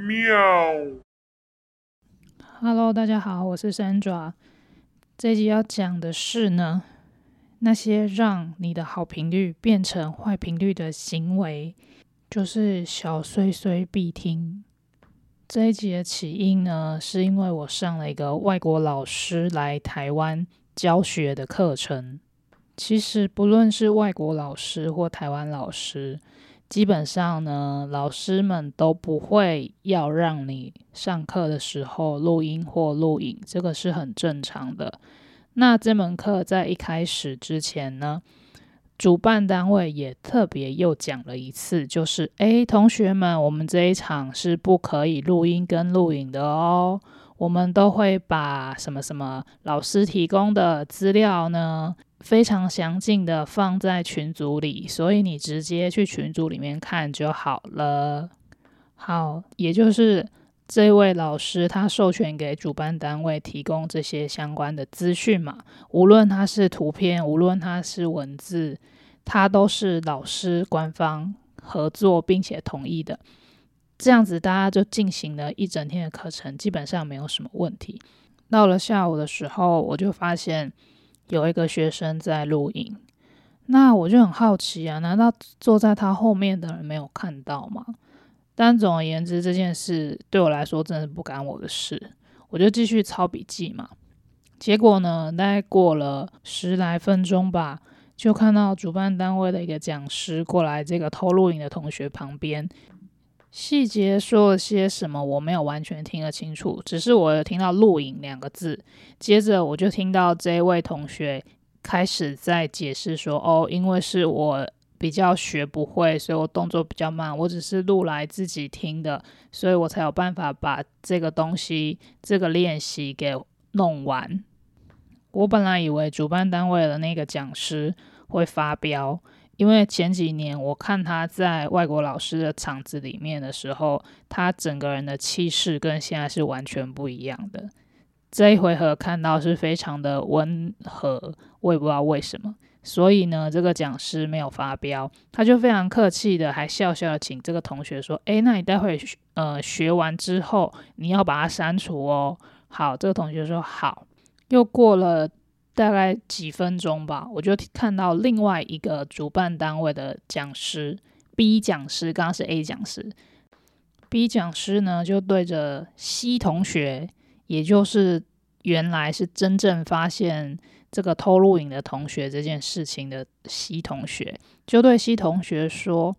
喵。Hello，大家好，我是 Sandra。这集要讲的是呢，那些让你的好频率变成坏频率的行为，就是小碎碎必听。这一集的起因呢，是因为我上了一个外国老师来台湾教学的课程。其实不论是外国老师或台湾老师。基本上呢，老师们都不会要让你上课的时候录音或录影，这个是很正常的。那这门课在一开始之前呢，主办单位也特别又讲了一次，就是诶，同学们，我们这一场是不可以录音跟录影的哦，我们都会把什么什么老师提供的资料呢。非常详尽的放在群组里，所以你直接去群组里面看就好了。好，也就是这位老师他授权给主办单位提供这些相关的资讯嘛，无论他是图片，无论他是文字，他都是老师官方合作并且同意的。这样子大家就进行了一整天的课程，基本上没有什么问题。到了下午的时候，我就发现。有一个学生在录影，那我就很好奇啊，难道坐在他后面的人没有看到吗？但总而言之，这件事对我来说真的不干我的事，我就继续抄笔记嘛。结果呢，大概过了十来分钟吧，就看到主办单位的一个讲师过来这个偷录影的同学旁边。细节说了些什么，我没有完全听得清楚，只是我有听到“录影”两个字。接着我就听到这位同学开始在解释说：“哦，因为是我比较学不会，所以我动作比较慢。我只是录来自己听的，所以我才有办法把这个东西、这个练习给弄完。”我本来以为主办单位的那个讲师会发飙。因为前几年我看他在外国老师的场子里面的时候，他整个人的气势跟现在是完全不一样的。这一回合看到是非常的温和，我也不知道为什么。所以呢，这个讲师没有发飙，他就非常客气的，还笑笑请这个同学说：“诶，那你待会呃学完之后，你要把它删除哦。”好，这个同学说好。又过了。大概几分钟吧，我就看到另外一个主办单位的讲师 B 讲师，刚刚是 A 讲师，B 讲师呢就对着 C 同学，也就是原来是真正发现这个偷录影的同学这件事情的 C 同学，就对 C 同学说：“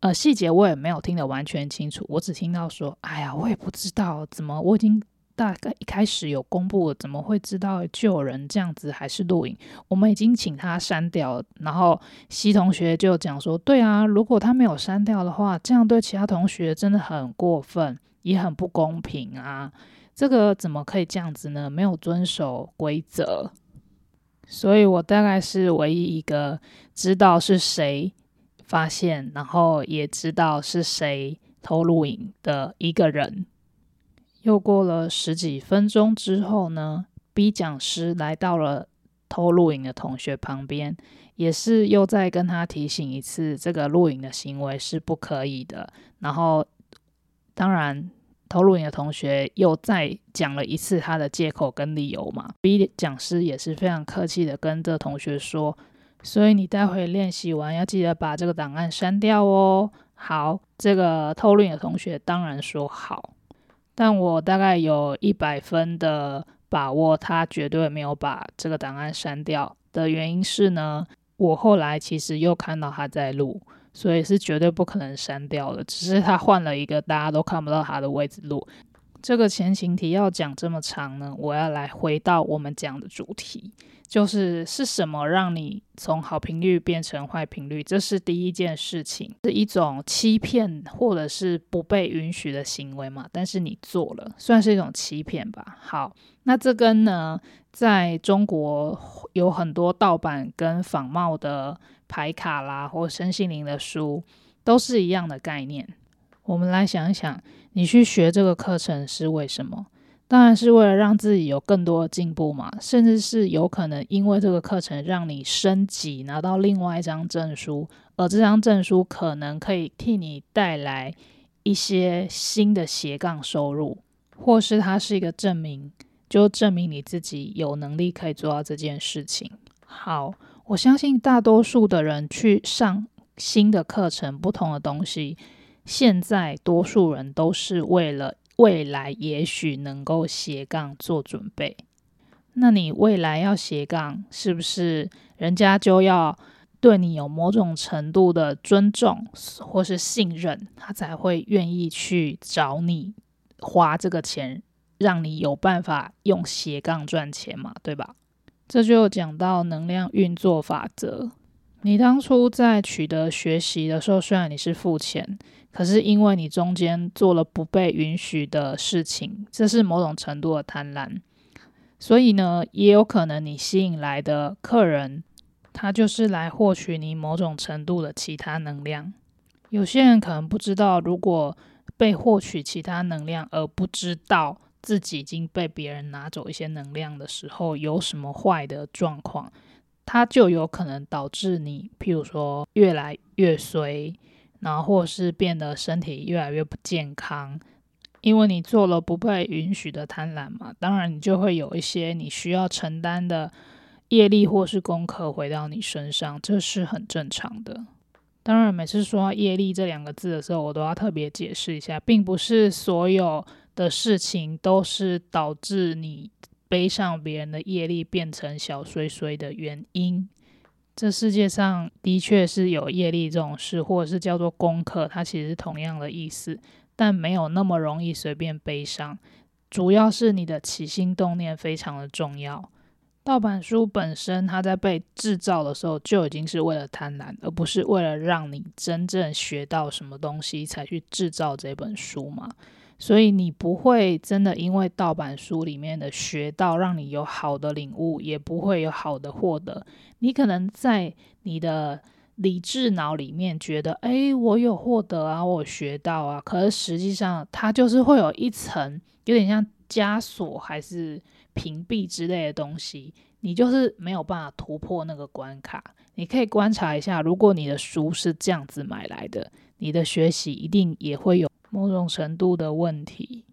呃，细节我也没有听得完全清楚，我只听到说，哎呀，我也不知道怎么，我已经。”大概一开始有公布，怎么会知道救人这样子还是录影？我们已经请他删掉。然后西同学就讲说：“对啊，如果他没有删掉的话，这样对其他同学真的很过分，也很不公平啊！这个怎么可以这样子呢？没有遵守规则。所以我大概是唯一一个知道是谁发现，然后也知道是谁偷录影的一个人。”又过了十几分钟之后呢，B 讲师来到了偷录影的同学旁边，也是又再跟他提醒一次，这个录影的行为是不可以的。然后，当然偷录影的同学又再讲了一次他的借口跟理由嘛。B 讲师也是非常客气的跟这同学说，所以你待会练习完要记得把这个档案删掉哦。好，这个偷录影的同学当然说好。但我大概有一百分的把握，他绝对没有把这个档案删掉的原因是呢，我后来其实又看到他在录，所以是绝对不可能删掉的，只是他换了一个大家都看不到他的位置录。这个前情提要讲这么长呢，我要来回到我们讲的主题。就是是什么让你从好频率变成坏频率？这是第一件事情，是一种欺骗或者是不被允许的行为嘛？但是你做了，算是一种欺骗吧。好，那这跟呢，在中国有很多盗版跟仿冒的牌卡啦，或身心灵的书，都是一样的概念。我们来想一想，你去学这个课程是为什么？当然是为了让自己有更多的进步嘛，甚至是有可能因为这个课程让你升级，拿到另外一张证书，而这张证书可能可以替你带来一些新的斜杠收入，或是它是一个证明，就证明你自己有能力可以做到这件事情。好，我相信大多数的人去上新的课程、不同的东西，现在多数人都是为了未来也许能够斜杠做准备。那你未来要斜杠，是不是人家就要？对你有某种程度的尊重或是信任，他才会愿意去找你花这个钱，让你有办法用斜杠赚钱嘛，对吧？这就讲到能量运作法则。你当初在取得学习的时候，虽然你是付钱，可是因为你中间做了不被允许的事情，这是某种程度的贪婪，所以呢，也有可能你吸引来的客人。他就是来获取你某种程度的其他能量。有些人可能不知道，如果被获取其他能量，而不知道自己已经被别人拿走一些能量的时候，有什么坏的状况，它就有可能导致你，譬如说越来越衰，然后或是变得身体越来越不健康，因为你做了不被允许的贪婪嘛。当然，你就会有一些你需要承担的。业力或是功课回到你身上，这是很正常的。当然，每次说业力这两个字的时候，我都要特别解释一下，并不是所有的事情都是导致你背上别人的业力变成小衰衰的原因。这世界上的确是有业力这种事，或者是叫做功课，它其实同样的意思，但没有那么容易随便背上。主要是你的起心动念非常的重要。盗版书本身，它在被制造的时候就已经是为了贪婪，而不是为了让你真正学到什么东西才去制造这本书嘛。所以你不会真的因为盗版书里面的学到让你有好的领悟，也不会有好的获得。你可能在你的理智脑里面觉得，哎，我有获得啊，我学到啊，可是实际上它就是会有一层有点像枷锁，还是。屏蔽之类的东西，你就是没有办法突破那个关卡。你可以观察一下，如果你的书是这样子买来的，你的学习一定也会有某种程度的问题。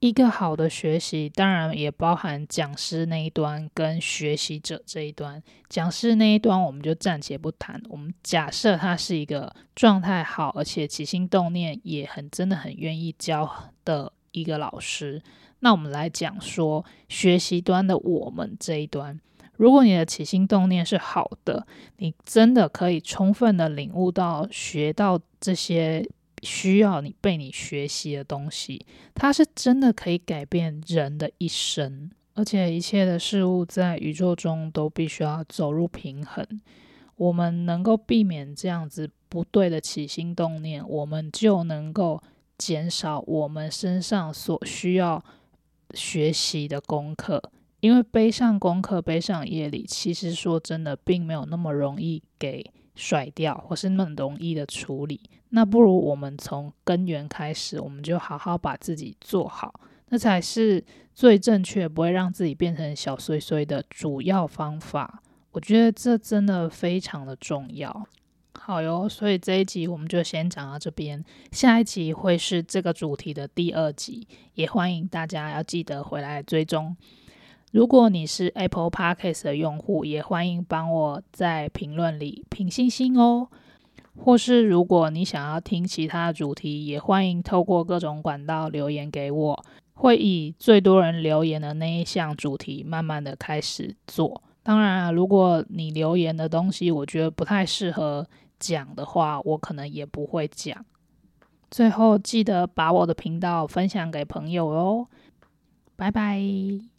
一个好的学习，当然也包含讲师那一端跟学习者这一端。讲师那一端我们就暂且不谈，我们假设他是一个状态好，而且起心动念也很真的很愿意教的一个老师。那我们来讲说学习端的我们这一端，如果你的起心动念是好的，你真的可以充分的领悟到学到这些需要你被你学习的东西，它是真的可以改变人的一生，而且一切的事物在宇宙中都必须要走入平衡。我们能够避免这样子不对的起心动念，我们就能够减少我们身上所需要。学习的功课，因为背上功课、背上业力，其实说真的，并没有那么容易给甩掉，或是那么容易的处理。那不如我们从根源开始，我们就好好把自己做好，那才是最正确，不会让自己变成小碎碎的主要方法。我觉得这真的非常的重要。好哟，所以这一集我们就先讲到这边，下一集会是这个主题的第二集，也欢迎大家要记得回来追踪。如果你是 Apple Podcast 的用户，也欢迎帮我在评论里评星星哦。或是如果你想要听其他主题，也欢迎透过各种管道留言给我，会以最多人留言的那一项主题，慢慢的开始做。当然啊，如果你留言的东西，我觉得不太适合。讲的话，我可能也不会讲。最后记得把我的频道分享给朋友哦，拜拜。